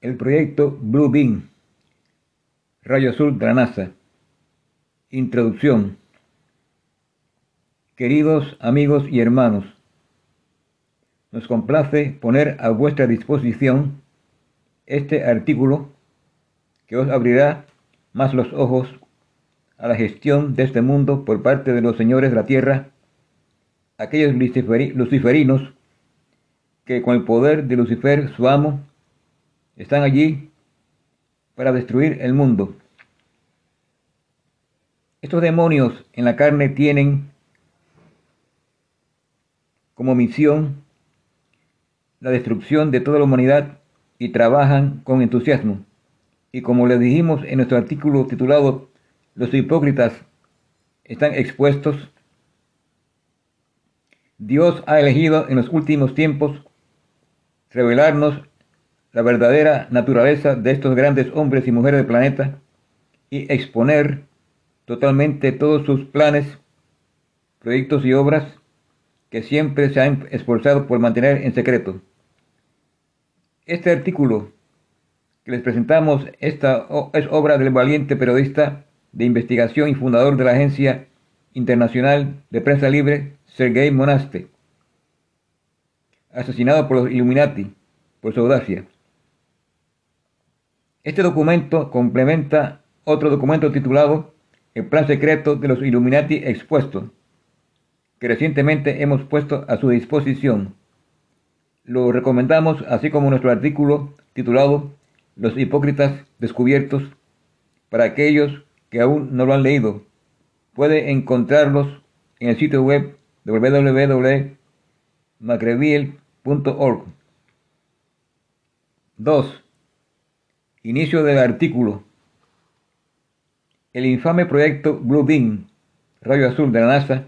El proyecto Blue Beam, Rayo Azul de la NASA. Introducción. Queridos amigos y hermanos, nos complace poner a vuestra disposición este artículo que os abrirá más los ojos a la gestión de este mundo por parte de los señores de la tierra, aquellos luciferinos que con el poder de Lucifer, su amo, están allí para destruir el mundo. Estos demonios en la carne tienen como misión la destrucción de toda la humanidad y trabajan con entusiasmo. Y como les dijimos en nuestro artículo titulado Los hipócritas están expuestos, Dios ha elegido en los últimos tiempos revelarnos la verdadera naturaleza de estos grandes hombres y mujeres del planeta y exponer totalmente todos sus planes, proyectos y obras que siempre se han esforzado por mantener en secreto. Este artículo que les presentamos esta, es obra del valiente periodista de investigación y fundador de la Agencia Internacional de Prensa Libre, Sergei Monaste, asesinado por los Illuminati por su audacia. Este documento complementa otro documento titulado El Plan Secreto de los Illuminati Expuesto, que recientemente hemos puesto a su disposición. Lo recomendamos así como nuestro artículo titulado Los Hipócritas Descubiertos para aquellos que aún no lo han leído. Puede encontrarlos en el sitio web www.macreviel.org. 2. Inicio del artículo. El infame proyecto Blue Beam, rayo azul de la NASA,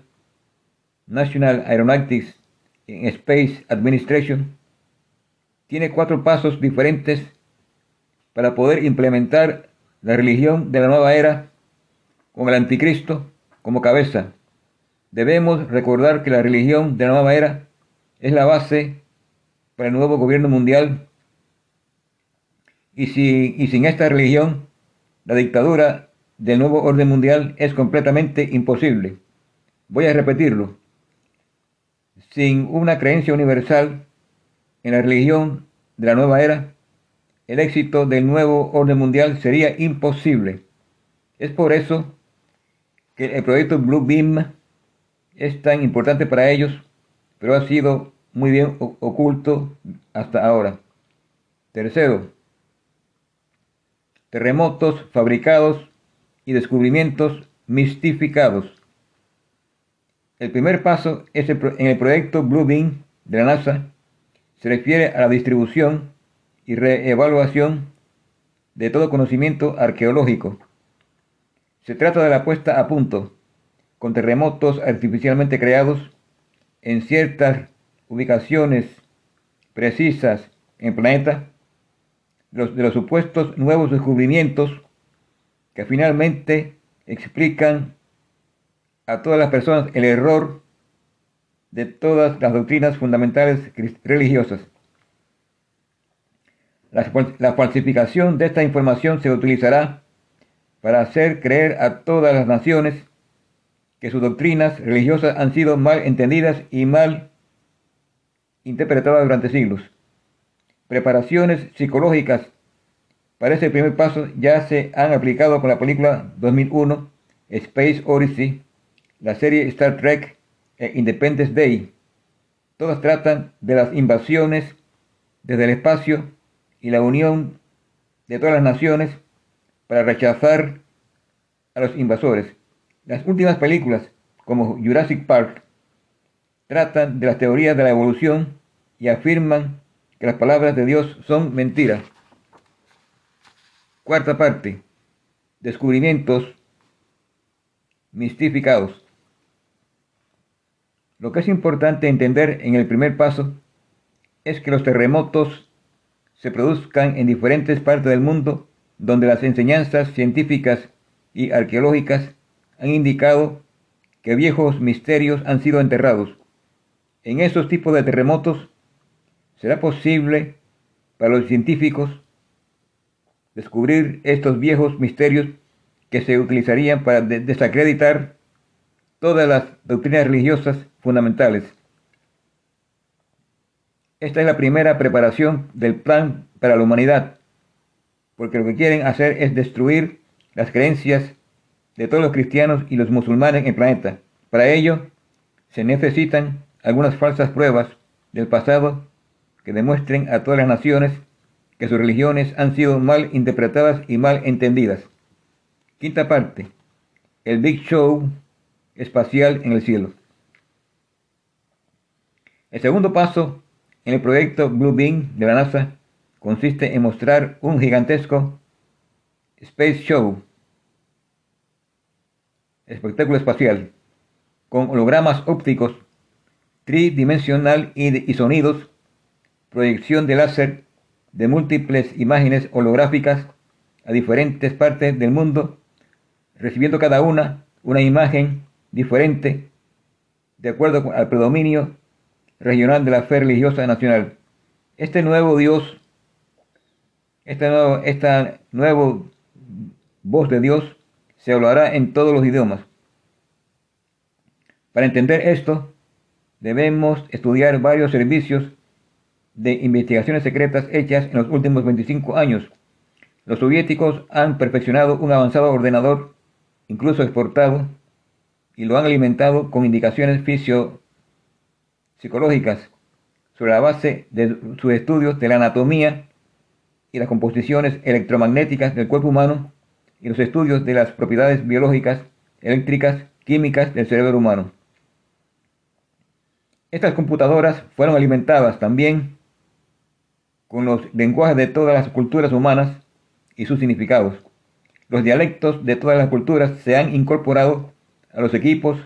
National Aeronautics Space Administration, tiene cuatro pasos diferentes para poder implementar la religión de la nueva era con el anticristo como cabeza. Debemos recordar que la religión de la nueva era es la base para el nuevo gobierno mundial y, si, y sin esta religión, la dictadura del nuevo orden mundial es completamente imposible. Voy a repetirlo. Sin una creencia universal en la religión de la nueva era, el éxito del nuevo orden mundial sería imposible. Es por eso que el proyecto Blue Beam es tan importante para ellos, pero ha sido muy bien oculto hasta ahora. Tercero, terremotos fabricados y descubrimientos mistificados. El primer paso es en el proyecto Blue Beam de la NASA se refiere a la distribución y reevaluación de todo conocimiento arqueológico. Se trata de la puesta a punto con terremotos artificialmente creados en ciertas ubicaciones precisas en el planeta de los supuestos nuevos descubrimientos que finalmente explican a todas las personas el error de todas las doctrinas fundamentales religiosas. La, falsificación de esta información se utilizará para hacer creer a todas las naciones que sus doctrinas religiosas han sido mal entendidas y mal interpretadas durante siglos preparaciones psicológicas para ese primer paso ya se han aplicado con la película 2001 Space Odyssey, la serie Star Trek e Independence Day. Todas tratan de las invasiones desde el espacio y la unión de todas las naciones para rechazar a los invasores. Las últimas películas, como Jurassic Park, tratan de las teorías de la evolución y afirman que las palabras de Dios son mentiras. Cuarta parte. Descubrimientos mistificados. Lo que es importante entender en el primer paso es que los terremotos se produzcan en diferentes partes del mundo donde las enseñanzas científicas y arqueológicas han indicado que viejos misterios han sido enterrados. En esos tipos de terremotos será posible para los científicos descubrir estos viejos misterios que se utilizarían para desacreditar todas las doctrinas religiosas fundamentales. Esta es la primera preparación del plan para la humanidad, porque lo que quieren hacer es destruir las creencias de todos los cristianos y los musulmanes en el planeta. Para ello, se necesitan algunas falsas pruebas del pasado que demuestren a todas las naciones que sus religiones han sido mal interpretadas y mal entendidas. Quinta parte. El Big Show espacial en el cielo. El segundo paso en el proyecto Blue Beam de la NASA consiste en mostrar un gigantesco Space Show, espectáculo espacial, con hologramas ópticos tridimensional y, sonidos, proyección de láser de múltiples imágenes holográficas a diferentes partes del mundo, recibiendo cada una una imagen diferente de acuerdo al predominio regional de la fe religiosa nacional. Este nuevo Dios, esta nuevo voz de Dios se hablará en todos los idiomas. Para entender esto, debemos estudiar varios servicios de investigaciones secretas hechas en los últimos 25 años. Los soviéticos han perfeccionado un avanzado ordenador, incluso exportado, y lo han alimentado con indicaciones fisiopsicológicas sobre la base de sus estudios de la anatomía y las composiciones electromagnéticas del cuerpo humano y los estudios de las propiedades biológicas, eléctricas, químicas del cerebro humano. Estas computadoras fueron alimentadas también con los lenguajes de todas las culturas humanas y sus significados. Los dialectos de todas las culturas se han incorporado a los equipos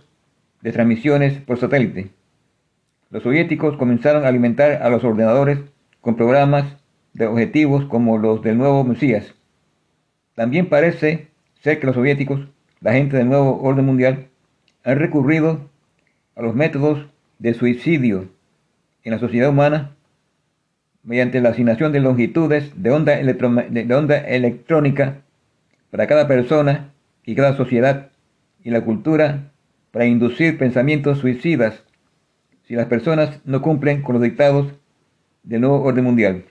de transmisiones por satélite. Los soviéticos comenzaron a alimentar a los ordenadores con programas de objetivos como los del nuevo Mesías. También parece ser que los soviéticos, la gente del nuevo orden mundial, han recurrido a los métodos de suicidio en la sociedad humana mediante la asignación de longitudes de onda, electrónica para cada persona y cada sociedad y la cultura para inducir pensamientos suicidas si las personas no cumplen con los dictados del nuevo orden mundial.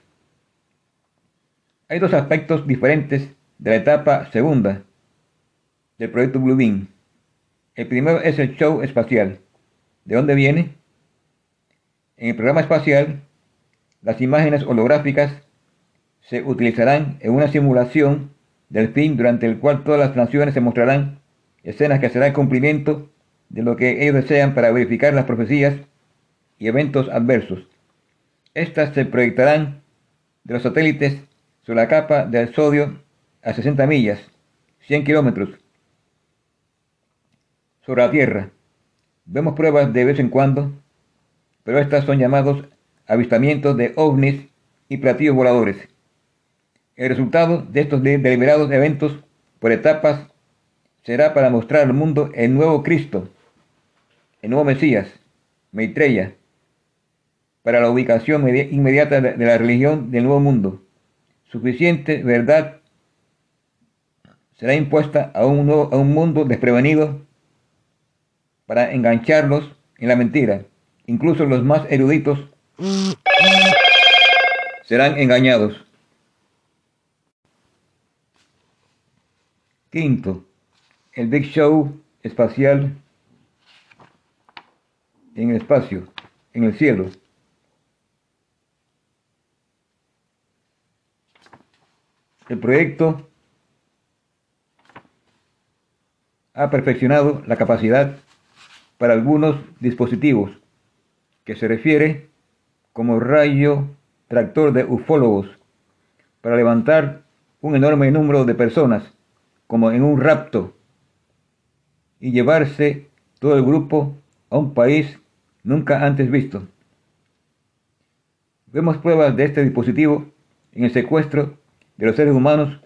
Hay dos aspectos diferentes de la etapa segunda del proyecto Blue Beam. El primero es el show espacial. ¿De dónde viene? En el programa espacial, las imágenes holográficas se utilizarán en una simulación del fin durante el cual todas las naciones se mostrarán escenas que serán cumplimiento de lo que ellos desean para verificar las profecías y eventos adversos. Estas se proyectarán de los satélites sobre la capa del sodio a 60 millas, 100 kilómetros, sobre la Tierra. Vemos pruebas de vez en cuando pero estas son llamados avistamientos de ovnis y platillos voladores. El resultado de estos deliberados eventos por etapas será para mostrar al mundo el nuevo Cristo, el nuevo Mesías, Maitreya, para la ubicación inmediata de la religión del nuevo mundo. Suficiente verdad será impuesta a un, a un mundo desprevenido para engancharlos en la mentira incluso los más eruditos, serán engañados. Quinto, el Big Show espacial en el espacio, en el cielo. El proyecto ha perfeccionado la capacidad para algunos dispositivos que se refiere como rayo tractor de ufólogos para levantar un enorme número de personas, como en un rapto, y llevarse todo el grupo a un país nunca antes visto. Vemos pruebas de este dispositivo en el secuestro de los seres humanos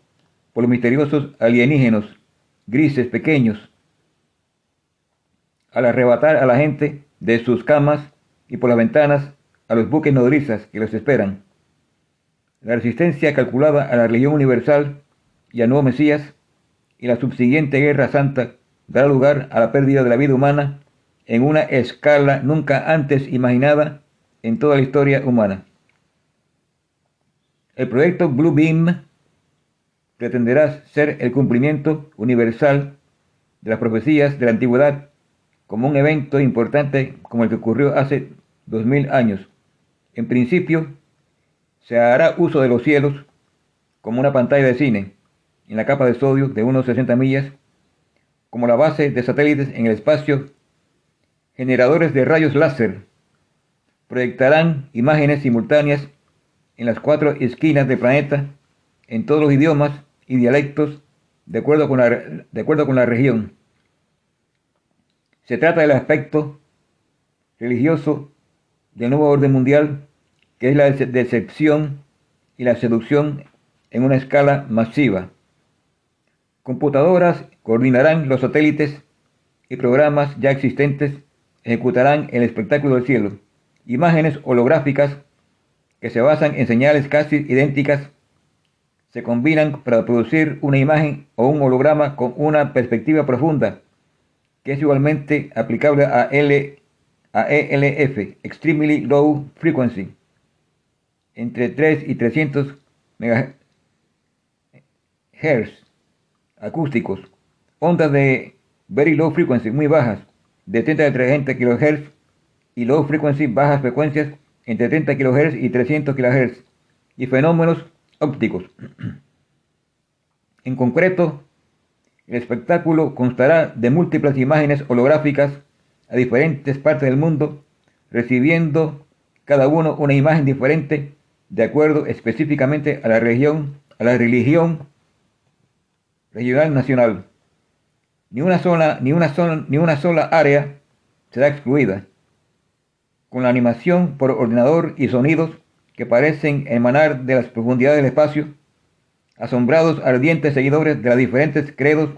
por los misteriosos alienígenas grises pequeños, al arrebatar a la gente de sus camas y por las ventanas a los buques nodrizas que los esperan. La resistencia calculada a la religión universal y al nuevo Mesías, y la subsiguiente guerra santa dará lugar a la pérdida de la vida humana en una escala nunca antes imaginada en toda la historia humana. El proyecto Blue Beam pretenderá ser el cumplimiento universal de las profecías de la antigüedad como un evento importante como el que ocurrió hace dos mil años. En principio, se hará uso de los cielos como una pantalla de cine en la capa de sodio de unos 60 millas, como la base de satélites en el espacio, generadores de rayos láser proyectarán imágenes simultáneas en las cuatro esquinas del planeta en todos los idiomas y dialectos de acuerdo con la, de acuerdo con la región. Se trata del aspecto religioso del nuevo orden mundial, que es la decepción y la seducción en una escala masiva. Computadoras coordinarán los satélites y programas ya existentes ejecutarán el espectáculo del cielo. Imágenes holográficas que se basan en señales casi idénticas se combinan para producir una imagen o un holograma con una perspectiva profunda, que es igualmente aplicable a, a ELF, Extremely Low Frequency, entre 3 y 300 MHz, acústicos, ondas de Very Low Frequency, muy bajas, de 30 a 30 kHz, y Low Frequency, bajas frecuencias, entre 30 kHz y 300 kHz, y fenómenos ópticos. En concreto, el espectáculo constará de múltiples imágenes holográficas a diferentes partes del mundo, recibiendo cada uno una imagen diferente de acuerdo específicamente a la región, a la religión regional nacional. Ni una sola, ni una sola, ni una sola área será excluida. Con la animación por ordenador y sonidos que parecen emanar de las profundidades del espacio, asombrados ardientes seguidores de los diferentes credos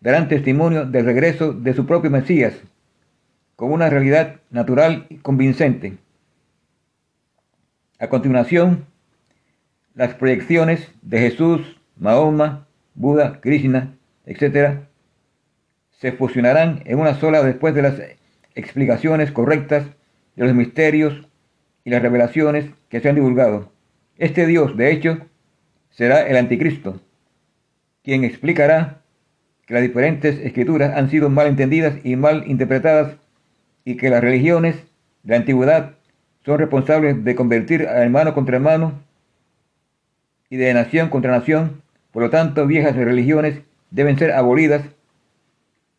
darán testimonio del regreso de su propio Mesías, con una realidad natural y convincente. A continuación, las proyecciones de Jesús, Mahoma, Buda, Krishna, etc., se fusionarán en una sola después de las explicaciones correctas de los misterios y las revelaciones que se han divulgado. Este Dios, de hecho, será el anticristo, quien explicará que las diferentes escrituras han sido mal entendidas y mal interpretadas y que las religiones de la antigüedad son responsables de convertir a hermano contra hermano y de nación contra nación. Por lo tanto, viejas religiones deben ser abolidas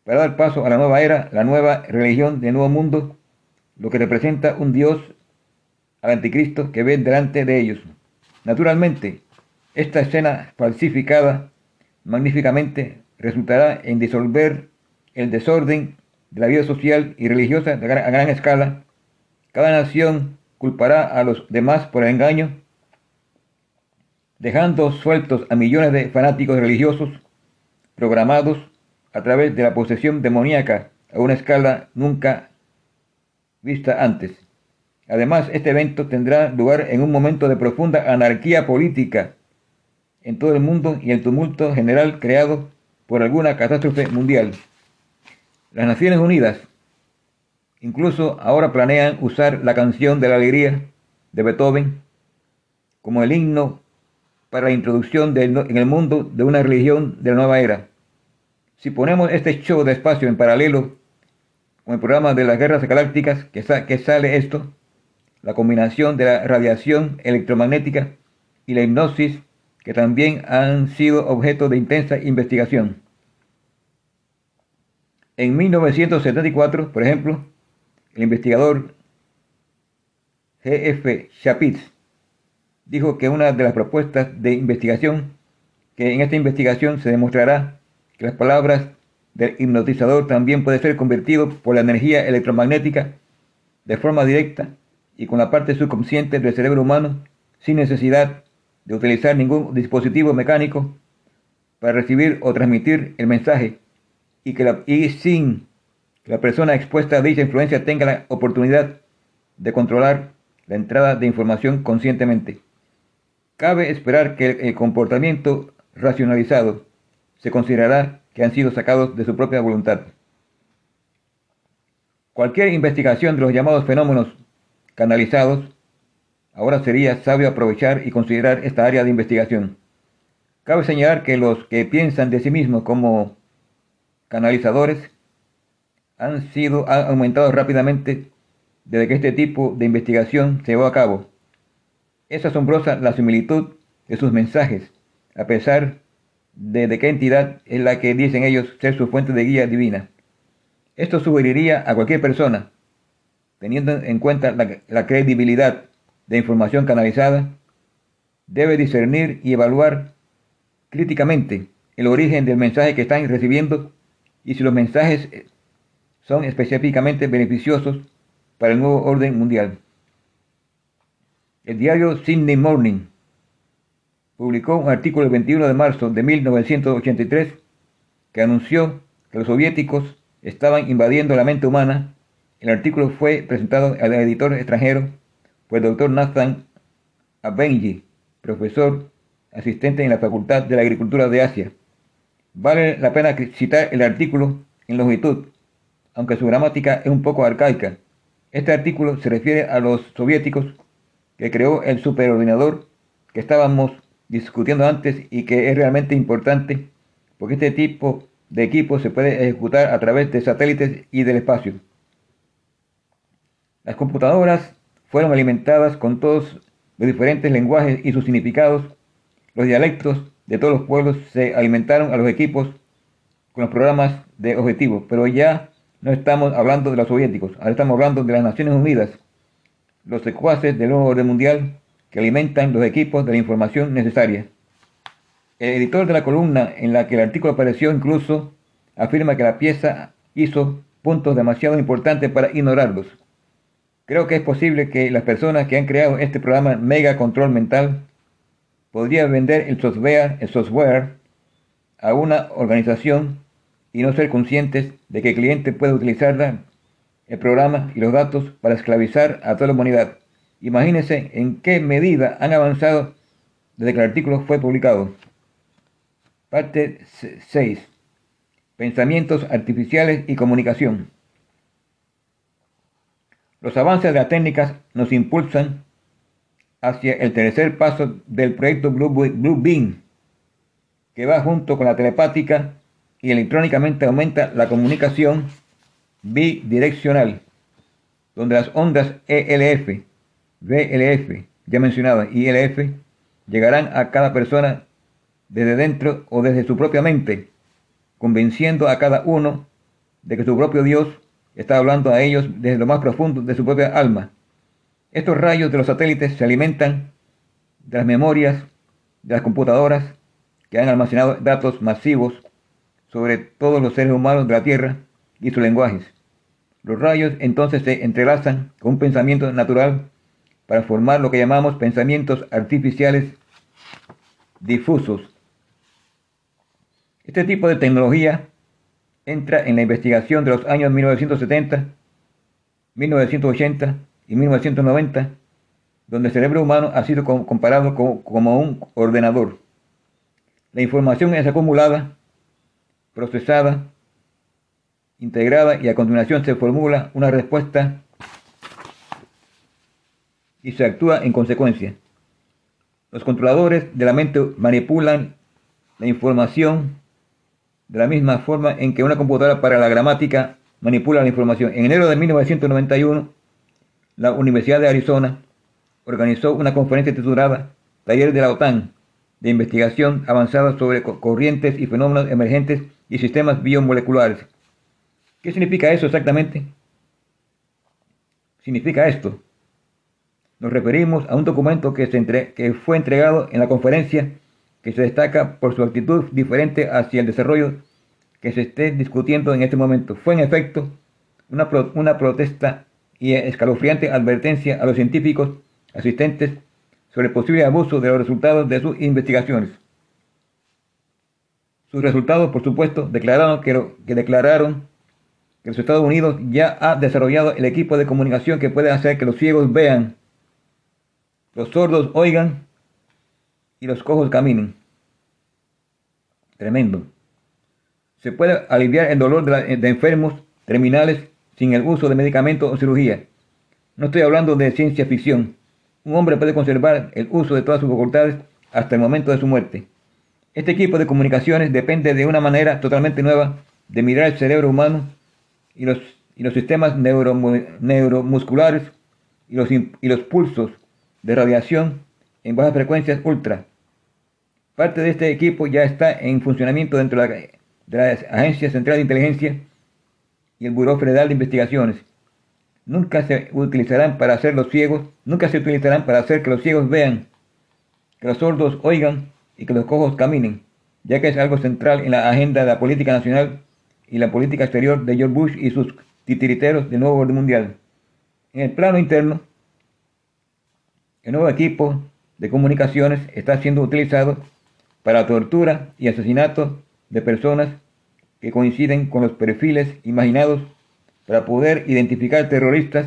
para dar paso a la nueva era, la nueva religión del nuevo mundo, lo que representa un Dios al anticristo que ven delante de ellos. Naturalmente, esta escena falsificada magníficamente resultará en disolver el desorden de la vida social y religiosa a gran escala. Cada nación culpará a los demás por el engaño, dejando sueltos a millones de fanáticos religiosos programados a través de la posesión demoníaca a una escala nunca vista antes. Además, este evento tendrá lugar en un momento de profunda anarquía política en todo el mundo y el tumulto general creado por alguna catástrofe mundial. Las Naciones Unidas incluso ahora planean usar la canción de la alegría de Beethoven como el himno para la introducción en el mundo de una religión de la nueva era. Si ponemos este show de espacio en paralelo con el programa de las guerras galácticas que, que sale esto, la combinación de la radiación electromagnética y la hipnosis que también han sido objeto de intensa investigación. En 1974, por ejemplo, el investigador G.F. Chapitz dijo que una de las propuestas de investigación, que en esta investigación se demostrará que las palabras del hipnotizador también puede ser convertido por la energía electromagnética de forma directa y con la parte subconsciente del cerebro humano sin necesidad de utilizar ningún dispositivo mecánico para recibir o transmitir el mensaje y, que la, y sin la persona expuesta a dicha influencia tenga la oportunidad de controlar la entrada de información conscientemente. Cabe esperar que el comportamiento racionalizados, se considerará que han sido sacados de su propia voluntad. Cualquier investigación de los llamados fenómenos canalizados, ahora sería sabio aprovechar y considerar esta área de investigación. Cabe señalar que los que piensan de sí mismos como canalizadores han sido aumentados rápidamente desde que este tipo de investigación se llevó a cabo. Es asombrosa la similitud de sus mensajes, a pesar de, de qué entidad es la que dicen ellos ser su fuente de guía divina. Esto sugeriría a cualquier persona, teniendo en cuenta la, credibilidad de información canalizada, debe discernir y evaluar críticamente el origen del mensaje que están recibiendo y si los mensajes son específicamente beneficiosos para el nuevo orden mundial. El diario Sydney Morning publicó un artículo el 21 de marzo de 1983 que anunció que los soviéticos estaban invadiendo la mente humana. El artículo fue presentado al editor extranjero por el doctor Nathan Abenji, profesor asistente en la Facultad de Agricultura de Asia. Vale la pena citar el artículo en longitud, aunque su gramática es un poco arcaica. Este artículo se refiere a los soviéticos que creó el superordenador que estábamos discutiendo antes y que es realmente importante porque este tipo de equipo se puede ejecutar a través de satélites y del espacio. Las computadoras fueron alimentadas con todos los diferentes lenguajes y sus significados. Los dialectos de todos los pueblos se alimentaron a los equipos con los programas de objetivos, pero ya no estamos hablando de los soviéticos, ahora estamos hablando de las Naciones Unidas, los secuaces del nuevo orden mundial que alimentan los equipos de la información necesaria. El editor de la columna en la que el artículo apareció incluso afirma que la pieza hizo puntos demasiado importantes para ignorarlos. Creo que es posible que las personas que han creado este programa Mega Control Mental podrían vender el software, el software a una organización y no ser conscientes de que el cliente puede utilizar el programa y los datos para esclavizar a toda la humanidad. Imagínense en qué medida han avanzado desde que el artículo fue publicado. Parte 6. Pensamientos artificiales y comunicación. Los avances de las técnicas nos impulsan hacia el tercer paso del proyecto Blue, Blue Beam, que va junto con la telepática y electrónicamente aumenta la comunicación bidireccional, donde las ondas ELF, VLF, ya mencionadas, y ELF llegarán a cada persona desde dentro o desde su propia mente, convenciendo a cada uno de que su propio Dios está hablando a ellos desde lo más profundo de su propia alma. Estos rayos de los satélites se alimentan de las memorias de las computadoras que han almacenado datos masivos sobre todos los seres humanos de la Tierra y sus lenguajes. Los rayos entonces se entrelazan con un pensamiento natural para formar lo que llamamos pensamientos artificiales difusos este tipo de tecnología entra en la investigación de los años 1970, 1980 y 1990, donde el cerebro humano ha sido comparado como un ordenador. La información es acumulada, procesada, integrada y a continuación se formula una respuesta y se actúa en consecuencia. Los controladores de la mente manipulan la información de la misma forma en que una computadora para la gramática manipula la información. En enero de 1991, la Universidad de Arizona organizó una conferencia titulada Taller de la OTAN de investigación avanzada sobre corrientes y fenómenos emergentes y sistemas biomoleculares. ¿Qué significa eso exactamente? Significa esto. Nos referimos a un documento que, se que fue entregado en la conferencia que se destaca por su actitud diferente hacia el desarrollo que se esté discutiendo en este momento. Fue en efecto una, una protesta y escalofriante advertencia a los científicos asistentes sobre el posible abuso de los resultados de sus investigaciones. Sus resultados, por supuesto, declararon que, declararon que los Estados Unidos ya ha desarrollado el equipo de comunicación que puede hacer que los ciegos vean, los sordos oigan y los cojos caminen. tremendo. Se puede aliviar el dolor de, de enfermos terminales sin el uso de medicamentos o cirugía. No estoy hablando de ciencia ficción. Un hombre puede conservar el uso de todas sus facultades hasta el momento de su muerte. Este equipo de comunicaciones depende de una manera totalmente nueva de mirar el cerebro humano y los, y los sistemas neuro, neuromusculares y los, y los pulsos de radiación en bajas frecuencias ultra. Parte de este equipo ya está en funcionamiento dentro de la, de la Agencia Central de Inteligencia y el Buró Federal de Investigaciones. Nunca se utilizarán para hacer los ciegos, nunca se utilizarán para hacer que los ciegos vean, que los sordos oigan y que los cojos caminen, ya que es algo central en la agenda de la política nacional y la política exterior de George Bush y sus titiriteros del nuevo orden mundial. En el plano interno, el nuevo equipo de comunicaciones está siendo utilizado para tortura y asesinato de personas que coinciden con los perfiles imaginados para poder identificar terroristas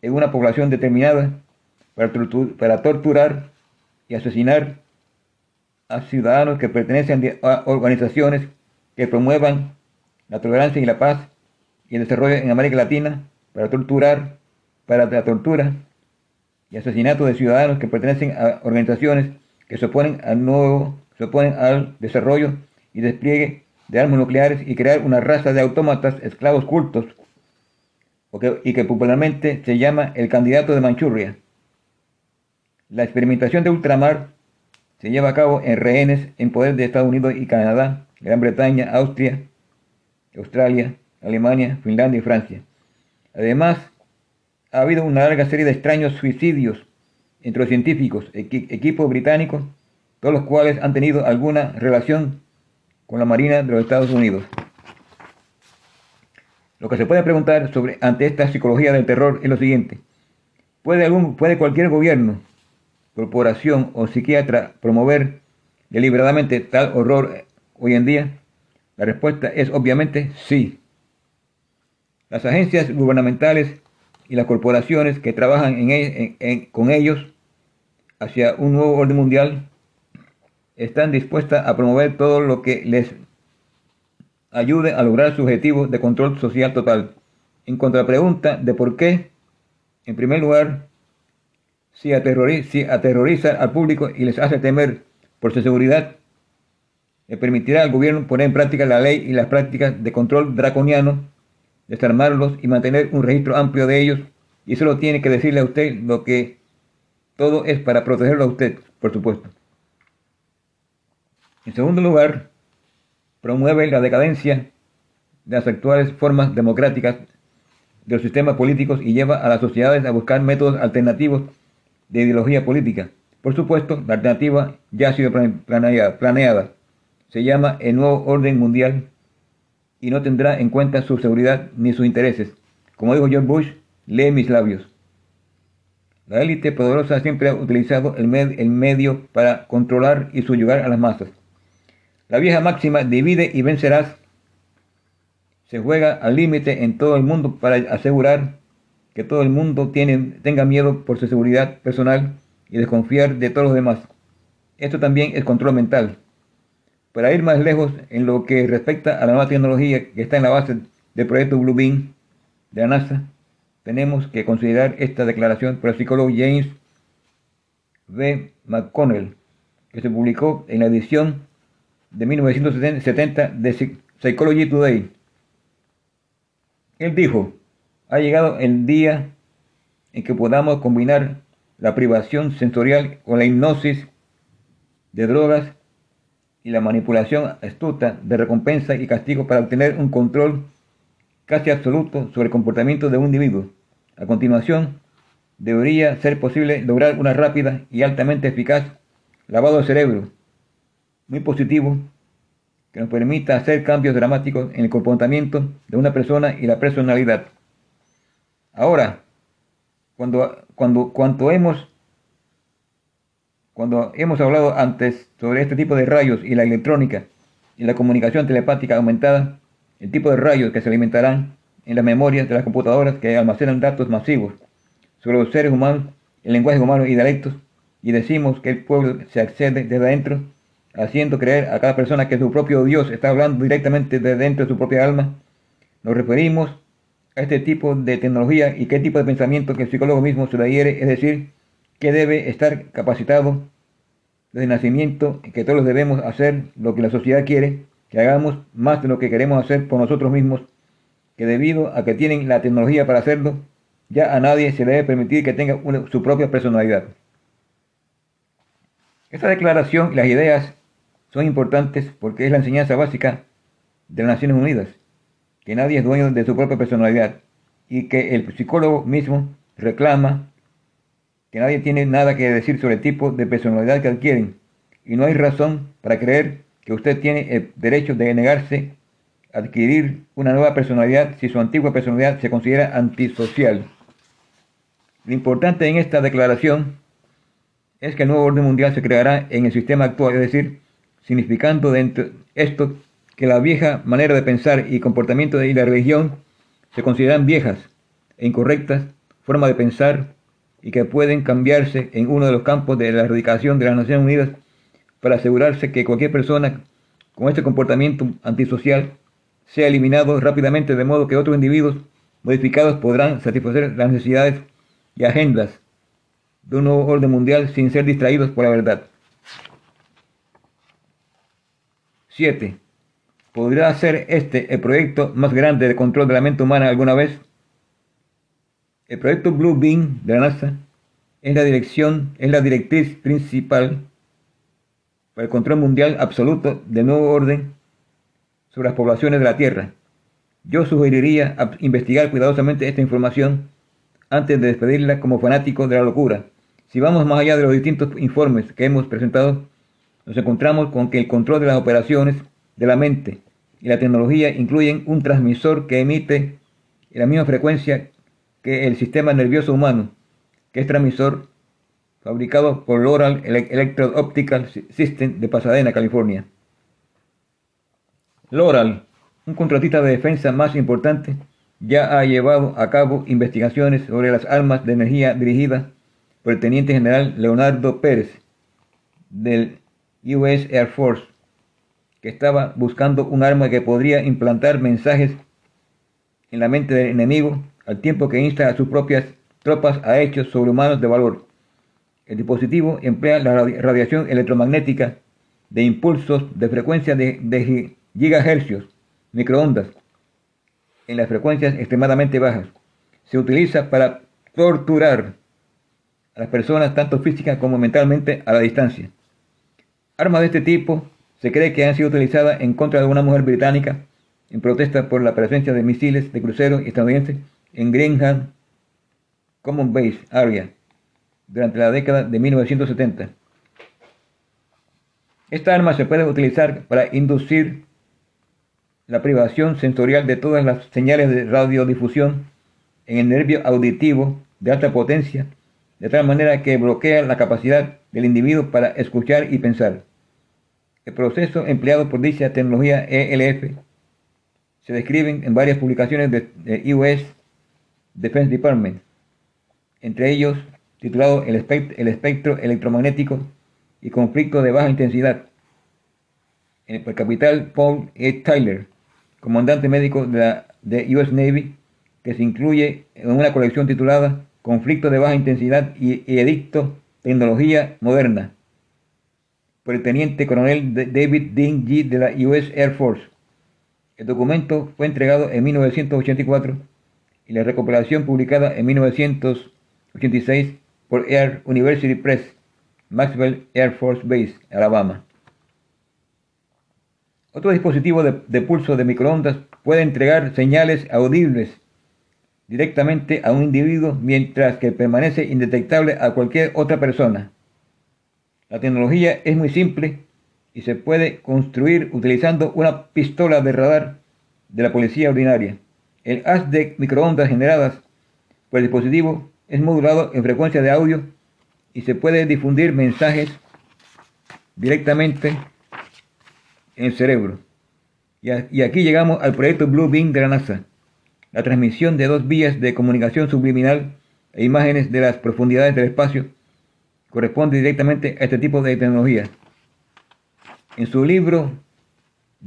en una población determinada, para, torturar y asesinar a ciudadanos que pertenecen a organizaciones que promuevan la tolerancia y la paz y el desarrollo en América Latina, para torturar, para la tortura y asesinato de ciudadanos que pertenecen a organizaciones que se oponen al nuevo, se oponen al desarrollo y despliegue de armas nucleares y crear una raza de autómatas esclavos cultos y que popularmente se llama el candidato de Manchuria. La experimentación de ultramar se lleva a cabo en rehenes en poder de Estados Unidos y Canadá, Gran Bretaña, Austria, Australia, Alemania, Finlandia y Francia. Además, ha habido una larga serie de extraños suicidios entre los científicos, equipos británicos, todos los cuales han tenido alguna relación con la Marina de los Estados Unidos. Lo que se puede preguntar sobre ante esta psicología del terror es lo siguiente. ¿Puede, algún, ¿Puede cualquier gobierno, corporación o psiquiatra promover deliberadamente tal horror hoy en día? La respuesta es obviamente sí. Las agencias gubernamentales y las corporaciones que trabajan con ellos hacia un nuevo orden mundial están dispuestas a promover todo lo que les ayude a lograr su objetivo de control social total. En cuanto a la pregunta de por qué, en primer lugar, si aterroriza, al público y les hace temer por su seguridad, le permitirá al gobierno poner en práctica la ley y las prácticas de control draconiano, desarmarlos y mantener un registro amplio de ellos, y solo tiene que decirle a usted lo que todo es para protegerlo a usted, por supuesto. En segundo lugar, promueve la decadencia de las actuales formas democráticas de los sistemas políticos y lleva a las sociedades a buscar métodos alternativos de ideología política. Por supuesto, la alternativa ya ha sido planeada. Se llama el nuevo orden mundial y no tendrá en cuenta su seguridad ni sus intereses. Como dijo George Bush, lee mis labios. La élite poderosa siempre ha utilizado el, medio para controlar y subyugar a las masas. La vieja máxima divide y vencerás se juega al límite en todo el mundo para asegurar que todo el mundo tenga miedo por su seguridad personal y desconfiar de todos los demás. Esto también es control mental. Para ir más lejos en lo que respecta a la nueva tecnología que está en la base del proyecto Blue Beam de la NASA, tenemos que considerar esta declaración por el psicólogo James B. McConnell, que se publicó en la edición de 1970 de Psychology Today. Él dijo, ha llegado el día en que podamos combinar la privación sensorial con la hipnosis de drogas y la manipulación astuta de recompensa y castigo para obtener un control casi absoluto sobre el comportamiento de un individuo. A continuación, debería ser posible lograr una rápida y altamente eficaz lavado de cerebro muy positivo que nos permita hacer cambios dramáticos en el comportamiento de una persona y la personalidad. Ahora, cuando, cuando, cuando, hemos, cuando hemos hablado antes sobre este tipo de rayos y la electrónica y la comunicación telepática aumentada, el tipo de rayos que se alimentarán en las memorias de las computadoras que almacenan datos masivos sobre los seres humanos, el lenguaje humano y dialectos, y decimos que el pueblo se accede desde adentro haciendo creer a cada persona que su propio Dios está hablando directamente de dentro de su propia alma. Nos referimos a este tipo de tecnología y qué tipo de pensamiento que el psicólogo mismo se le adhiere, es decir, que debe estar capacitado desde nacimiento y que todos debemos hacer lo que la sociedad quiere, que hagamos más de lo que queremos hacer por nosotros mismos, que debido a que tienen la tecnología para hacerlo, ya a nadie se le debe permitir que tenga su propia personalidad. Esta declaración y las ideas son importantes porque es la enseñanza básica de las Naciones Unidas, que nadie es dueño de su propia personalidad y que el psicólogo mismo reclama que nadie tiene nada que decir sobre el tipo de personalidad que adquieren y no hay razón para creer que usted tiene el derecho de negarse a adquirir una nueva personalidad si su antigua personalidad se considera antisocial. Lo importante en esta declaración es que el nuevo orden mundial se creará en el sistema actual, es decir, significando dentro esto que la vieja manera de pensar y comportamiento de la religión se consideran viejas e incorrectas formas de pensar y que pueden cambiarse en uno de los campos de la erradicación de las Naciones Unidas para asegurarse que cualquier persona con este comportamiento antisocial sea eliminado rápidamente de modo que otros individuos modificados podrán satisfacer las necesidades y agendas de un nuevo orden mundial sin ser distraídos por la verdad. 7. ¿Podría ser este el proyecto más grande de control de la mente humana alguna vez? El proyecto Blue Beam de la NASA es la dirección, es la directriz principal para el control mundial absoluto del nuevo orden sobre las poblaciones de la Tierra. Yo sugeriría investigar cuidadosamente esta información antes de despedirla como fanático de la locura. Si vamos más allá de los distintos informes que hemos presentado, nos encontramos con que el control de las operaciones de la mente y la tecnología incluyen un transmisor que emite la misma frecuencia que el sistema nervioso humano, que es transmisor fabricado por Loral Electro Optical System de Pasadena, California. Loral, un contratista de defensa más importante, ya ha llevado a cabo investigaciones sobre las armas de energía dirigidas por el teniente general Leonardo Pérez del US Air Force, que estaba buscando un arma que podría implantar mensajes en la mente del enemigo al tiempo que insta a sus propias tropas a hechos sobrehumanos de valor. El dispositivo emplea la radiación electromagnética de impulsos de frecuencia de, de gigahercios, microondas, en las frecuencias extremadamente bajas. Se utiliza para torturar a las personas tanto física como mentalmente a la distancia. Armas de este tipo se cree que han sido utilizadas en contra de una mujer británica en protesta por la presencia de misiles de crucero estadounidenses en Greenham Common Base Area durante la década de 1970. Esta arma se puede utilizar para inducir la privación sensorial de todas las señales de radiodifusión en el nervio auditivo de alta potencia, de tal manera que bloquea la capacidad del individuo para escuchar y pensar. El proceso empleado por dicha tecnología ELF se describe en varias publicaciones de, US Defense Department, entre ellos titulado el, espectro electromagnético y conflicto de baja intensidad, el capital Paul E. Tyler, comandante médico de la US Navy, que se incluye en una colección titulada Conflicto de baja intensidad y, edicto tecnología moderna, por el teniente coronel David Dean G. de la US Air Force. El documento fue entregado en 1984 y la recuperación publicada en 1986 por Air University Press, Maxwell Air Force Base, Alabama. Otro dispositivo de, pulso de microondas puede entregar señales audibles directamente a un individuo mientras que permanece indetectable a cualquier otra persona. La tecnología es muy simple y se puede construir utilizando una pistola de radar de la policía ordinaria. El haz de microondas generadas por el dispositivo es modulado en frecuencia de audio y se puede difundir mensajes directamente el cerebro. Y, aquí llegamos al proyecto Blue Beam de la NASA, la transmisión de dos vías de comunicación subliminal e imágenes de las profundidades del espacio corresponde directamente a este tipo de tecnología. En su libro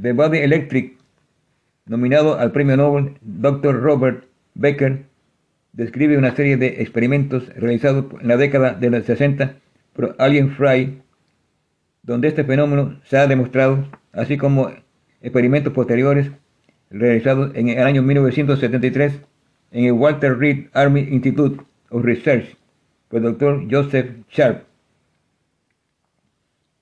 The Body Electric, nominado al premio Nobel, Dr. Robert Becker describe una serie de experimentos realizados en la década de los 60 por Alien Fry, donde este fenómeno se ha demostrado, así como experimentos posteriores realizados en el año 1973 en el Walter Reed Army Institute of Research por el doctor Joseph Sharp,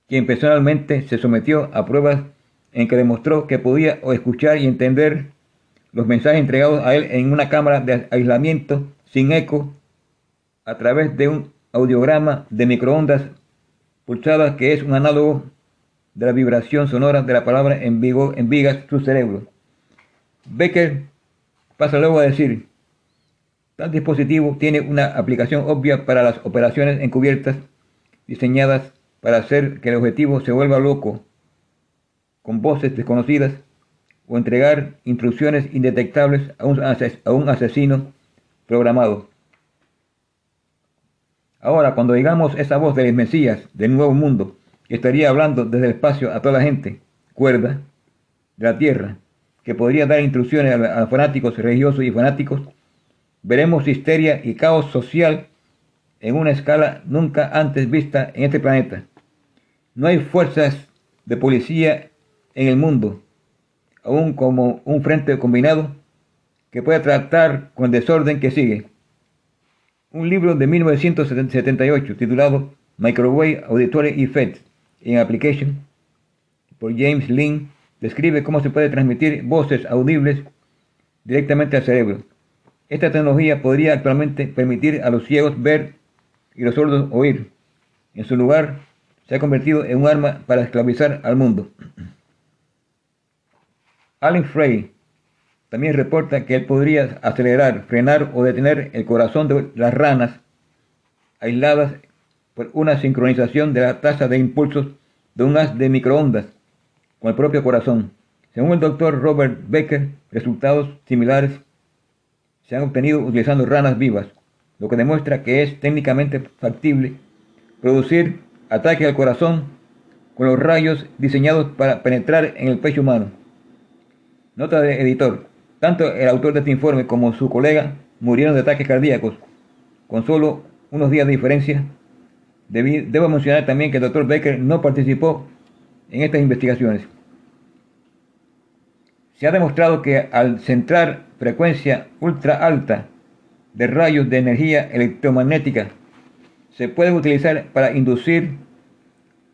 quien personalmente se sometió a pruebas en que demostró que podía escuchar y entender los mensajes entregados a él en una cámara de aislamiento sin eco a través de un audiograma de microondas pulsadas que es un análogo de la vibración sonora de la palabra en, vivo, en vigas su cerebro. Becker pasa luego a decir, tal dispositivo tiene una aplicación obvia para las operaciones encubiertas diseñadas para hacer que el objetivo se vuelva loco con voces desconocidas o entregar instrucciones indetectables a un, asesino programado. Ahora, cuando digamos esa voz del Mesías del nuevo mundo, que estaría hablando desde el espacio a toda la gente, cuerda, de la tierra, que podría dar instrucciones a, a fanáticos religiosos y fanáticos, veremos histeria y caos social en una escala nunca antes vista en este planeta. No hay fuerzas de policía en el mundo, aún como un frente combinado, que pueda tratar con el desorden que sigue. Un libro de 1978 titulado Microwave Auditory Effects in Application por James Lynn describe cómo se puede transmitir voces audibles directamente al cerebro. Esta tecnología podría actualmente permitir a los ciegos ver y los sordos oír. En su lugar, se ha convertido en un arma para esclavizar al mundo. Alan Frey también reporta que él podría acelerar, frenar o detener el corazón de las ranas aisladas por una sincronización de la tasa de impulsos de un haz de microondas con el propio corazón. Según el doctor Robert Becker, resultados similares se han obtenido utilizando ranas vivas, lo que demuestra que es técnicamente factible producir ataques al corazón con los rayos diseñados para penetrar en el pecho humano. Nota de editor. Tanto el autor de este informe como su colega murieron de ataques cardíacos, con solo unos días de diferencia. Debo mencionar también que el doctor Becker no participó en estas investigaciones. Se ha demostrado que al centrar frecuencia ultra alta de rayos de energía electromagnética se puede utilizar para inducir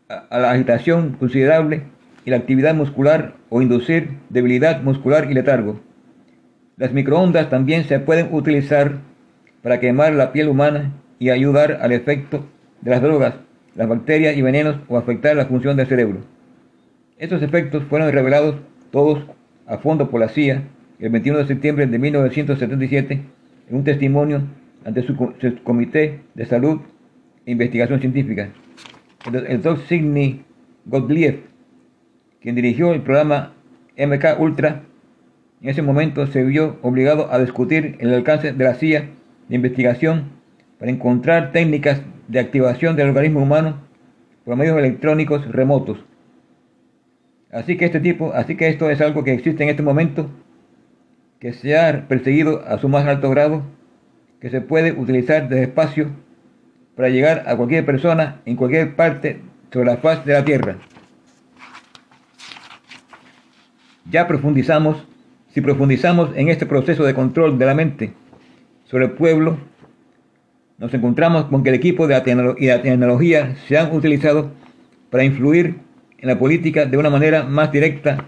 a la agitación considerable y la actividad muscular o inducir debilidad muscular y letargo. Las microondas también se pueden utilizar para quemar la piel humana y ayudar al efecto de las drogas, las bacterias y venenos o afectar la función del cerebro. Estos efectos fueron revelados todos a fondo por la CIA el 21 de septiembre de 1977 en un testimonio ante su, Comité de Salud e Investigación Científica. El, el Dr. Sidney Gottlieb quien dirigió el programa MK Ultra, en ese momento se vio obligado a discutir el alcance de la CIA de investigación para encontrar técnicas de activación del organismo humano por medios electrónicos remotos. Así que este tipo, así que esto es algo que existe en este momento, que se ha perseguido a su más alto grado, que se puede utilizar desde espacio para llegar a cualquier persona en cualquier parte sobre la faz de la Tierra. Ya profundizamos, si profundizamos en este proceso de control de la mente sobre el pueblo, nos encontramos con que el equipo de y la tecnología se han utilizado para influir en la política de una manera más directa.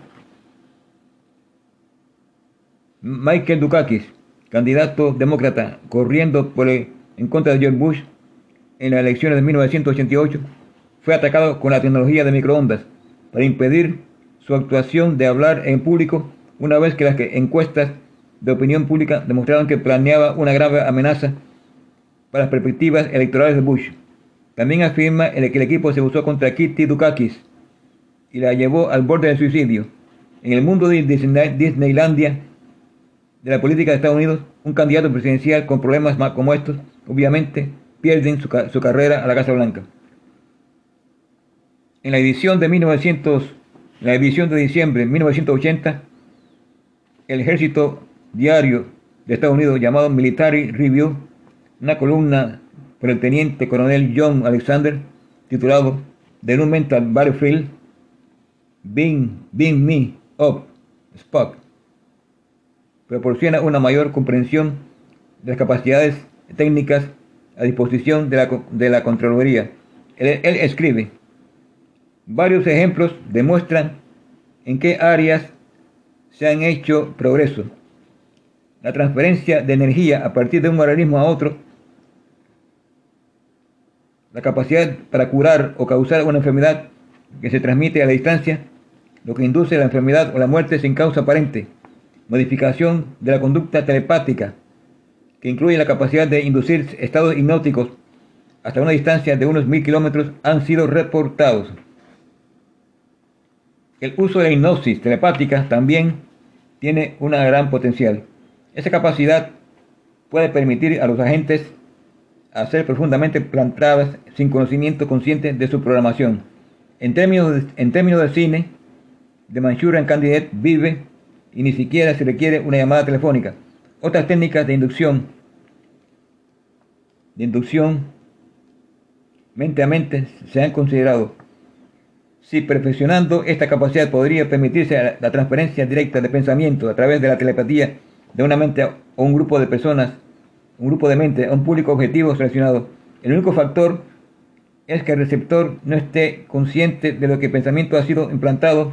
Michael Dukakis, candidato demócrata, corriendo por en contra de George Bush en las elecciones de 1988, fue atacado con la tecnología de microondas para impedir su actuación de hablar en público una vez que las encuestas de opinión pública demostraron que planeaba una grave amenaza para las perspectivas electorales de Bush. También afirma que el equipo se usó contra Kitty Dukakis y la llevó al borde del suicidio. En el mundo de Disneylandia de la política de Estados Unidos, un candidato presidencial con problemas como estos, obviamente, pierden su, su carrera a la Casa Blanca. En la edición de 1900 En la edición de diciembre de 1980, el ejército diario de Estados Unidos llamado Military Review, una columna por el teniente coronel John Alexander, titulado The New Mental Battlefield, Being, Being Me Up, Spock, proporciona una mayor comprensión de las capacidades técnicas a disposición de la, de la Contraloría. Él, escribe, varios ejemplos demuestran en qué áreas se han hecho progreso. La transferencia de energía a partir de un organismo a otro, la capacidad para curar o causar una enfermedad que se transmite a la distancia, lo que induce la enfermedad o la muerte sin causa aparente, modificación de la conducta telepática, que incluye la capacidad de inducir estados hipnóticos hasta una distancia de unos mil kilómetros, han sido reportados. El uso de la hipnosis telepática también tiene una gran potencial. Esa capacidad puede permitir a los agentes hacer profundamente plantadas sin conocimiento consciente de su programación. En términos de, en términos de cine, The Manchurian Candidate vive y ni siquiera se requiere una llamada telefónica. Otras técnicas de inducción, de mente a mente se han considerado. Si perfeccionando esta capacidad podría permitirse la transferencia directa de pensamiento a través de la telepatía de una mente a un grupo de personas, un grupo de mente a un público objetivo seleccionado, el único factor es que el receptor no esté consciente de lo que el pensamiento ha sido implantado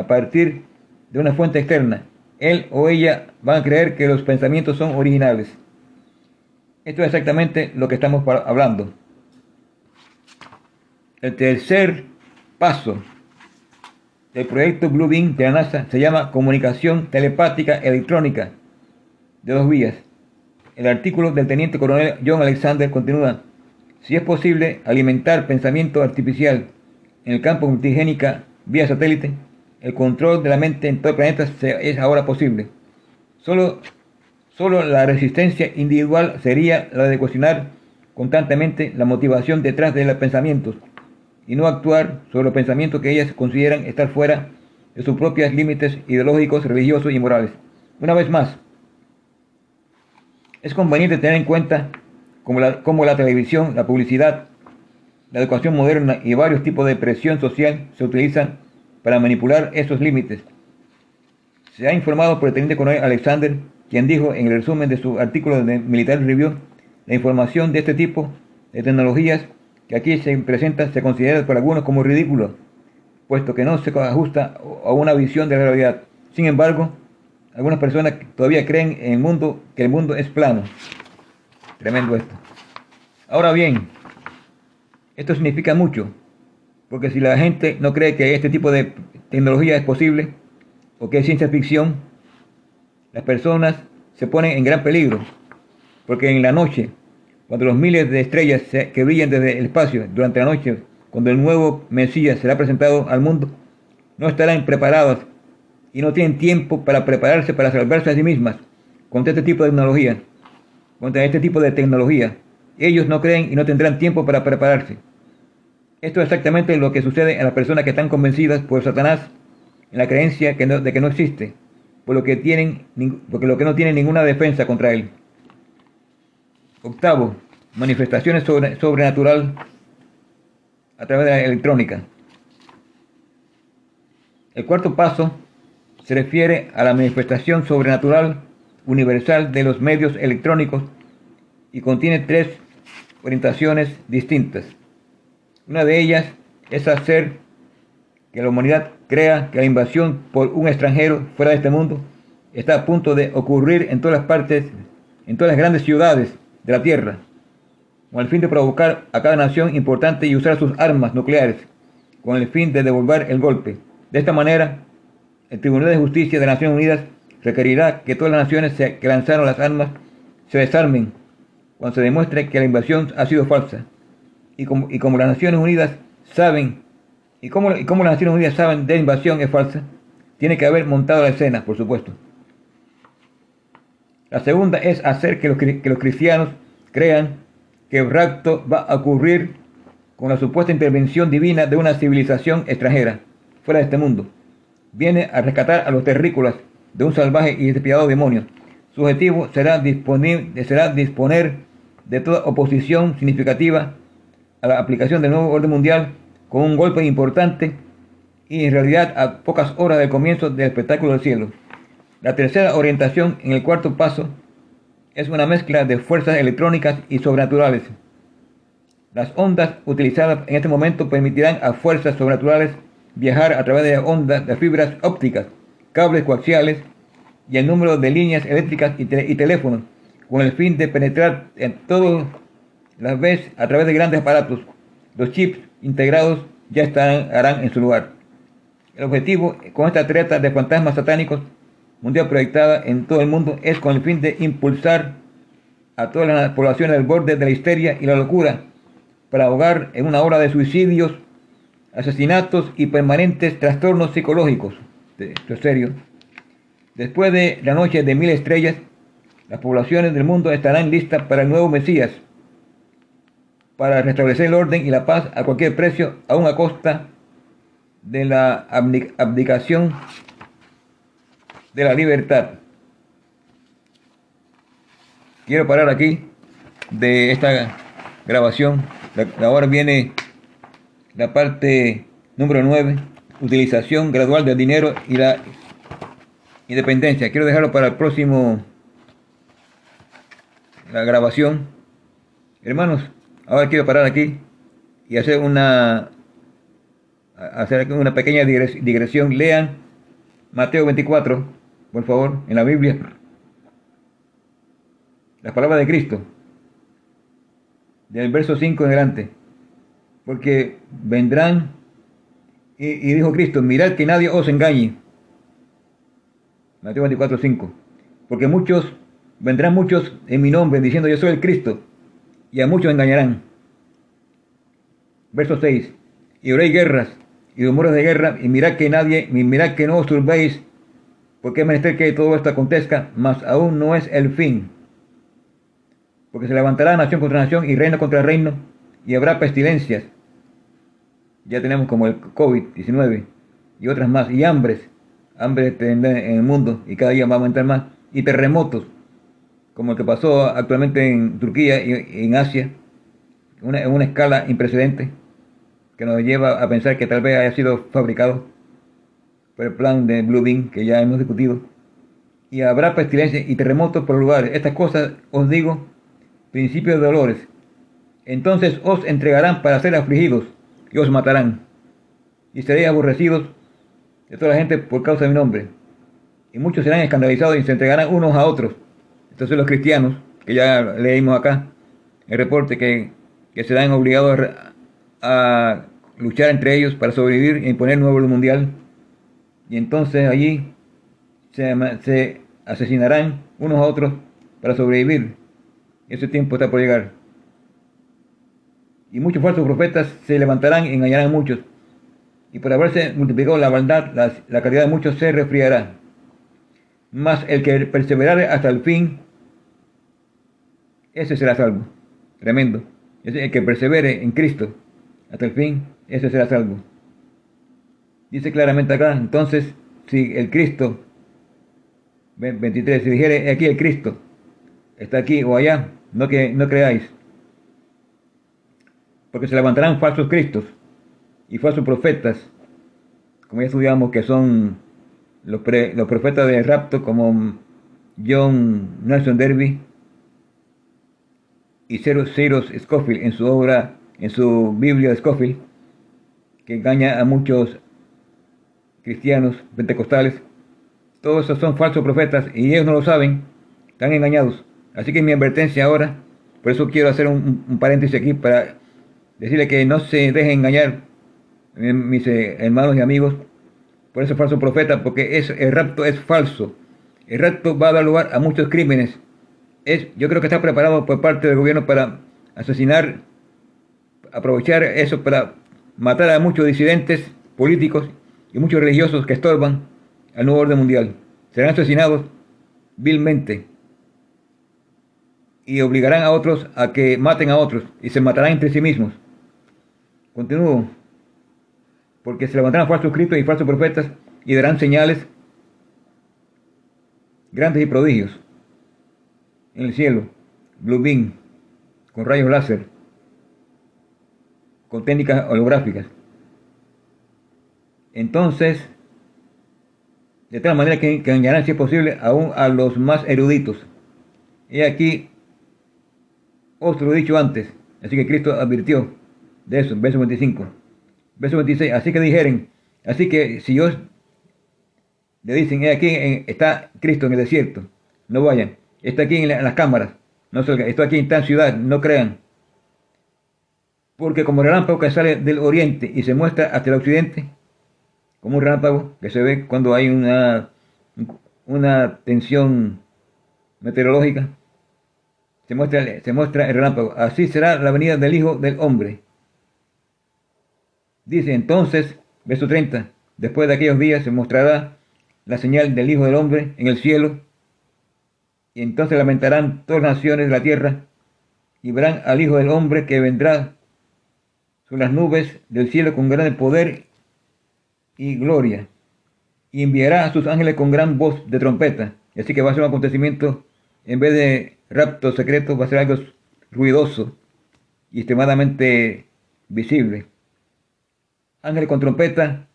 a partir de una fuente externa. Él o ella van a creer que los pensamientos son originales. Esto es exactamente lo que estamos hablando. El tercer paso del proyecto Blue Beam de la NASA se llama comunicación telepática electrónica de dos vías. El artículo del teniente coronel John Alexander continúa. Si es posible alimentar pensamiento artificial en el campo multigénica vía satélite, el control de la mente en todo el planeta es ahora posible. Solo, solo la resistencia individual sería la de cuestionar constantemente la motivación detrás de los pensamientos y no actuar sobre los pensamientos que ellas consideran estar fuera de sus propios límites ideológicos, religiosos y morales. Una vez más, es conveniente tener en cuenta cómo la, cómo la televisión, la publicidad, la educación moderna y varios tipos de presión social se utilizan para manipular esos límites. Se ha informado por el teniente coronel Alexander, quien dijo en el resumen de su artículo de Military Review, la información de este tipo de tecnologías que aquí se presenta se considera por algunos como ridículo, puesto que no se ajusta a una visión de la realidad. Sin embargo, algunas personas todavía creen en el mundo que el mundo es plano. Tremendo esto. Ahora bien, esto significa mucho, porque si la gente no cree que este tipo de tecnología es posible o que es ciencia ficción, las personas se ponen en gran peligro. Porque en la noche, cuando los miles de estrellas que brillan desde el espacio durante la noche, cuando el nuevo Mesías será presentado al mundo, no estarán preparados y no tienen tiempo para prepararse para salvarse a sí mismas contra este tipo de tecnología. Contra este tipo de tecnología. Ellos no creen y no tendrán tiempo para prepararse. Esto es exactamente lo que sucede a las personas que están convencidas por Satanás en la creencia de que no existe, por lo que, tienen, porque lo que no tienen ninguna defensa contra él. Octavo, manifestaciones sobre, sobrenatural a través de la electrónica. El cuarto paso se refiere a la manifestación sobrenatural universal de los medios electrónicos y contiene tres orientaciones distintas. Una de ellas es hacer que la humanidad crea que la invasión por un extranjero fuera de este mundo está a punto de ocurrir en todas las partes, en todas las grandes ciudades de la Tierra, con el fin de provocar a cada nación importante y usar sus armas nucleares, con el fin de devolver el golpe. De esta manera, el Tribunal de Justicia de las Naciones Unidas requerirá que todas las naciones que lanzaron las armas se desarmen cuando se demuestre que la invasión ha sido falsa y como, y como las Naciones Unidas saben, y como, y como las Naciones Unidas saben de invasión es falsa, tiene que haber montado la escena, por supuesto. La segunda es hacer que los, que los cristianos crean que el rapto va a ocurrir con la supuesta intervención divina de una civilización extranjera, fuera de este mundo. viene a rescatar a los terrícolas de un salvaje y despiadado demonio. Su objetivo será, será disponer de toda oposición significativa a la aplicación del nuevo orden mundial con un golpe importante y en realidad a pocas horas del comienzo del espectáculo del cielo. La tercera orientación en el cuarto paso es una mezcla de fuerzas electrónicas y sobrenaturales. Las ondas utilizadas en este momento permitirán a fuerzas sobrenaturales viajar a través de ondas de fibras ópticas, cables coaxiales y el número de líneas eléctricas y, teléfonos, con el fin de penetrar en todas las veces a través de grandes aparatos. Los chips integrados ya estarán en su lugar. El objetivo con esta treta de fantasmas satánicos mundial proyectada en todo el mundo es con el fin de impulsar a toda la población al borde de la histeria y la locura para ahogar en una hora de suicidios, asesinatos y permanentes trastornos psicológicos. Esto es serio. Después de la noche de mil estrellas, las poblaciones del mundo estarán listas para el nuevo Mesías, para restablecer el orden y la paz a cualquier precio, aun a costa de la abdicación de la libertad. Quiero parar aquí de esta grabación. Ahora viene la parte número 9, utilización gradual del dinero y la independencia. Quiero dejarlo para el próximo la grabación. Hermanos, ahora quiero parar aquí y hacer una hacer una pequeña digresión. Lean Mateo 24, por favor, en la Biblia. Las palabras de Cristo. Del verso 5 en adelante. Porque vendrán, y, y dijo Cristo, mirad que nadie os engañe Mateo 24, 5. Porque muchos, vendrán muchos en mi nombre diciendo yo soy el Cristo, y a muchos engañarán. Verso 6. Y oréis guerras y rumores de guerra, y mirad que nadie, mirad que no os turbéis, porque es menester que todo esto acontezca, mas aún no es el fin. Porque se levantará nación contra nación y reino contra reino, y habrá pestilencias. Ya tenemos como el COVID-19 y otras más, y hambres hambre en el mundo y cada día va a aumentar más, y terremotos, como el que pasó actualmente en Turquía y en Asia, en una escala imprecedente, que nos lleva a pensar que tal vez haya sido fabricado por el plan de Blue Beam que ya hemos discutido. Y habrá pestilencia y terremotos por lugares. Estas cosas os digo, principios de dolores. Entonces os entregarán para ser afligidos y os matarán. Y seréis aborrecidos de toda la gente por causa de mi nombre. Y muchos serán escandalizados y se entregarán unos a otros. Entonces los cristianos, que ya leímos acá, el reporte que, que serán obligados a, luchar entre ellos para sobrevivir e imponer nuevo orden mundial. Y entonces allí se, se asesinarán unos a otros para sobrevivir. Ese tiempo está por llegar. Y muchos falsos profetas se levantarán y engañarán a muchos y por haberse multiplicado la maldad, la, la caridad de muchos se resfriará. Mas el que perseverare hasta el fin, ese será salvo. Tremendo. El que persevere en Cristo hasta el fin, ese será salvo. Dice claramente acá, entonces, si el Cristo, 23, si dijere aquí el Cristo, está aquí o allá, no, que, no creáis. Porque se levantarán falsos Cristos y falsos profetas, como ya estudiamos, que son los, los profetas de rapto, como John Nelson Derby y Cyrus Scofield en su obra, en su Biblia Scofield, que engaña a muchos cristianos pentecostales. Todos esos son falsos profetas y ellos no lo saben, están engañados. Así que mi advertencia ahora, por eso quiero hacer un, un paréntesis aquí para decirle que no se dejen engañar mis eh, hermanos y amigos, por ese falso profeta, porque es, el rapto es falso. El rapto va a dar lugar a muchos crímenes. Es, yo creo que está preparado por parte del gobierno para asesinar, aprovechar eso para matar a muchos disidentes políticos y muchos religiosos que estorban al nuevo orden mundial. Serán asesinados vilmente y obligarán a otros a que maten a otros y se matarán entre sí mismos. Continúo porque se levantarán falsos cristos y falsos profetas y darán señales grandes y prodigios en el cielo, blue beam, con rayos láser, con técnicas holográficas. Entonces, de tal manera que, que engañarán, si es posible, aún a los más eruditos. Y aquí, os lo he dicho antes, así que Cristo advirtió de eso, verso 25. Verso 26, así que dijeren, así que si yo le dicen, aquí está Cristo en el desierto, no vayan, está aquí en, las cámaras, no salgan, está aquí en tal ciudad, no crean. Porque como el relámpago que sale del oriente y se muestra hasta el occidente, como un relámpago que se ve cuando hay una, una tensión meteorológica, se muestra, se muestra el relámpago. Así será la venida del Hijo del Hombre. Dice entonces, verso 30, después de aquellos días se mostrará la señal del Hijo del Hombre en el cielo, y entonces lamentarán todas las naciones de la tierra, y verán al Hijo del Hombre que vendrá sobre las nubes del cielo con gran poder y gloria, y enviará a sus ángeles con gran voz de trompeta. Así que va a ser un acontecimiento, en vez de rapto secreto, va a ser algo ruidoso y extremadamente visible. Ángeles con trompeta,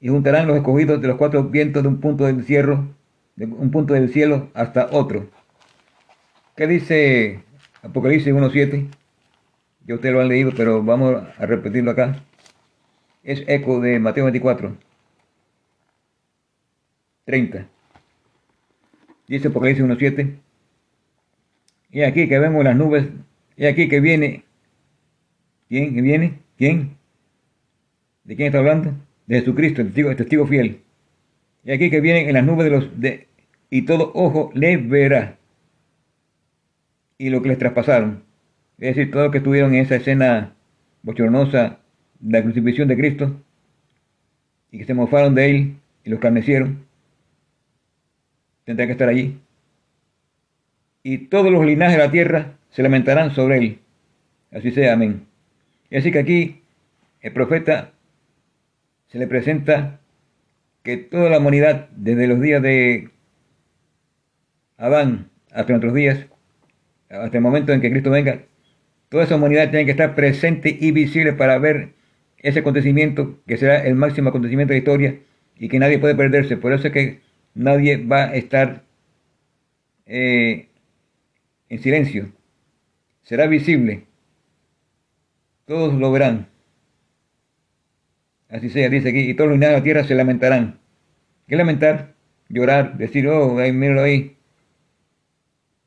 y juntarán los escogidos de los cuatro vientos de un punto del cielo, de un punto del cielo hasta otro. ¿Qué dice Apocalipsis 1.7? Ya ustedes lo han leído, pero vamos a repetirlo acá. Es eco de Mateo 24. 30. Dice Apocalipsis 1.7. Y aquí que vemos las nubes. Y aquí que viene. ¿Quién? ¿Que viene? ¿Quién? ¿De quién está hablando? De Jesucristo, el testigo, testigo fiel. Y aquí que vienen en las nubes de los de y todo ojo le verá. Y lo que les traspasaron. Es decir, todo lo que estuvieron en esa escena bochornosa de la crucifixión de Cristo y que se mofaron de él y lo escarnecieron tendrá que estar allí. Y todos los linajes de la tierra se lamentarán sobre él. Así sea, amén. Así que aquí el profeta se le presenta que toda la humanidad, desde los días de Adán hasta nuestros días, hasta el momento en que Cristo venga, toda esa humanidad tiene que estar presente y visible para ver ese acontecimiento que será el máximo acontecimiento de la historia y que nadie puede perderse. Por eso es que nadie va a estar eh, en silencio. Será visible. Todos lo verán. Así sea, dice aquí, y todos los de la tierra se lamentarán. ¿Qué lamentar? Llorar, decir, oh, ahí, míralo ahí.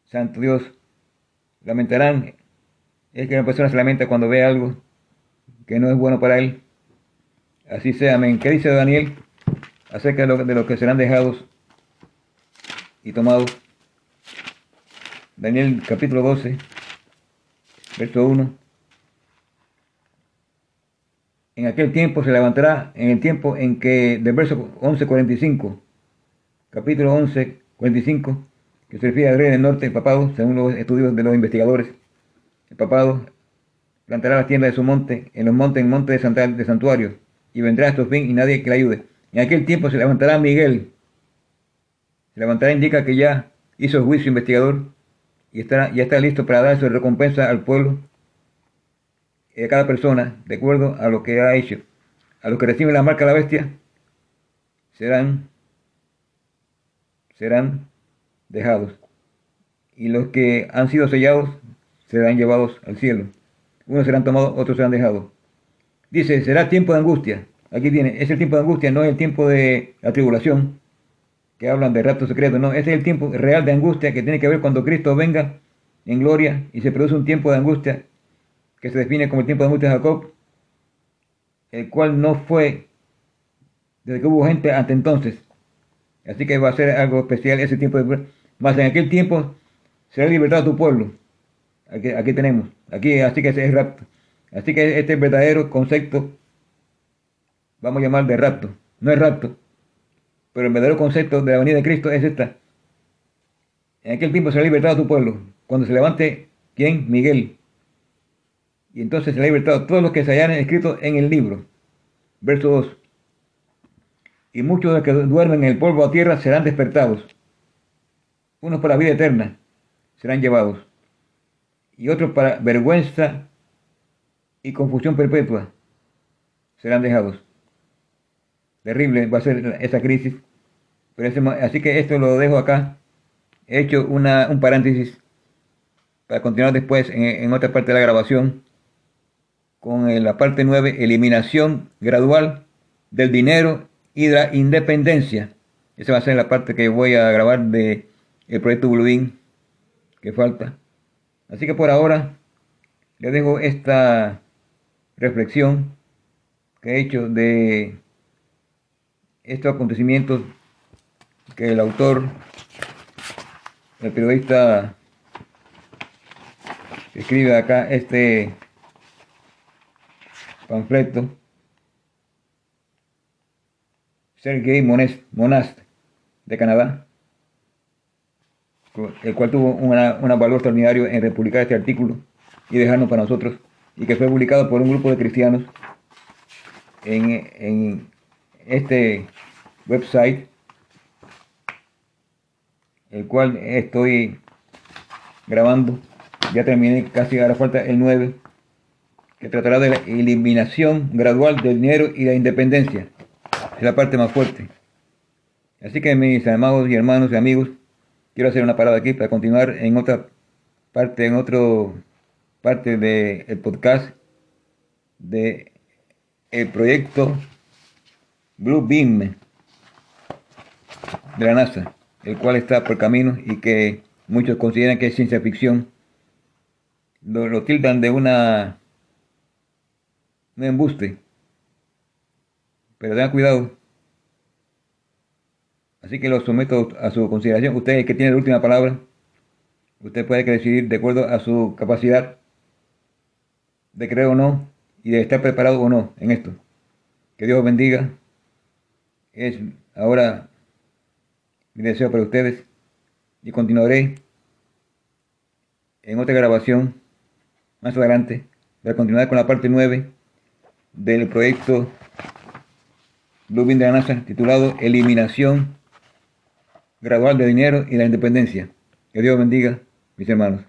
Santo Dios. Lamentarán. Es que una persona se lamenta cuando ve algo que no es bueno para él. Así sea, amén. ¿Qué dice Daniel acerca de, lo, de los que serán dejados y tomados? Daniel capítulo 12, verso 1. En aquel tiempo se levantará, en el tiempo en que, del verso 11.45, capítulo 11.45, que se refiere al rey del norte, el papado, según los estudios de los investigadores, el papado plantará las tiendas de su monte, en los montes, en monte de, de santuario, y vendrá a estos fin y nadie que le ayude. En aquel tiempo se levantará Miguel. Se levantará indica que ya hizo juicio investigador y estará, ya está listo para dar su recompensa al pueblo y a cada persona de acuerdo a lo que ha hecho. A los que reciben la marca de la bestia serán, serán dejados. Y los que han sido sellados serán llevados al cielo. Unos serán tomados, otros serán dejados. Dice, será tiempo de angustia. Aquí viene, es el tiempo de angustia, no es el tiempo de la tribulación, que hablan de rapto secreto, no, ese es el tiempo real de angustia que tiene que ver cuando Cristo venga en gloria y se produce un tiempo de angustia que se define como el tiempo de de Jacob, el cual no fue desde que hubo gente hasta entonces. Así que va a ser algo especial ese tiempo de más en aquel tiempo será libertado tu pueblo. Aquí, aquí tenemos, aquí así que ese es rapto. Así que este verdadero concepto, vamos a llamar de rapto. No es rapto, pero el verdadero concepto de la venida de Cristo es esta. En aquel tiempo será libertado tu pueblo. Cuando se levante, ¿quién? Miguel. Y entonces será libertado todos los que se hayan escrito en el libro. Verso 2. y muchos de los que duermen en el polvo a tierra serán despertados. Unos para la vida eterna serán llevados, y otros para vergüenza y confusión perpetua serán dejados. Terrible va a ser esa crisis. Pero así que esto lo dejo acá. He hecho una, un paréntesis para continuar después en otra parte de la grabación con la parte 9, eliminación gradual del dinero y de la independencia. Esa va a ser la parte que voy a grabar de el proyecto Bluebeam que falta. Así que por ahora les dejo esta reflexión que he hecho de estos acontecimientos que el autor, el periodista escribe acá este panfleto Sergei Monast de Canadá, el cual tuvo un valor extraordinario en republicar este artículo y dejarnos para nosotros, y que fue publicado por un grupo de cristianos en, en este website, el cual estoy grabando. Ya terminé, casi ahora falta el 9, que tratará de la eliminación gradual del dinero y la independencia. Es la parte más fuerte. Así que mis amados y hermanos y amigos, quiero hacer una parada aquí para continuar en otra parte, en otro parte del podcast de el proyecto Blue Beam de la NASA, el cual está por camino y que muchos consideran que es ciencia ficción. Lo, tildan de una un embuste. Pero tengan cuidado. Así que lo someto a su consideración. Usted es el que tiene la última palabra. Usted puede decidir de acuerdo a su capacidad de creer o no y de estar preparado o no en esto. Que Dios bendiga. Es ahora mi deseo para ustedes y continuaré en otra grabación más adelante. Voy a continuar con la parte 9 del proyecto Bluebeam de la NASA titulado Eliminación gradual de dinero y la independencia. Que Dios bendiga, mis hermanos.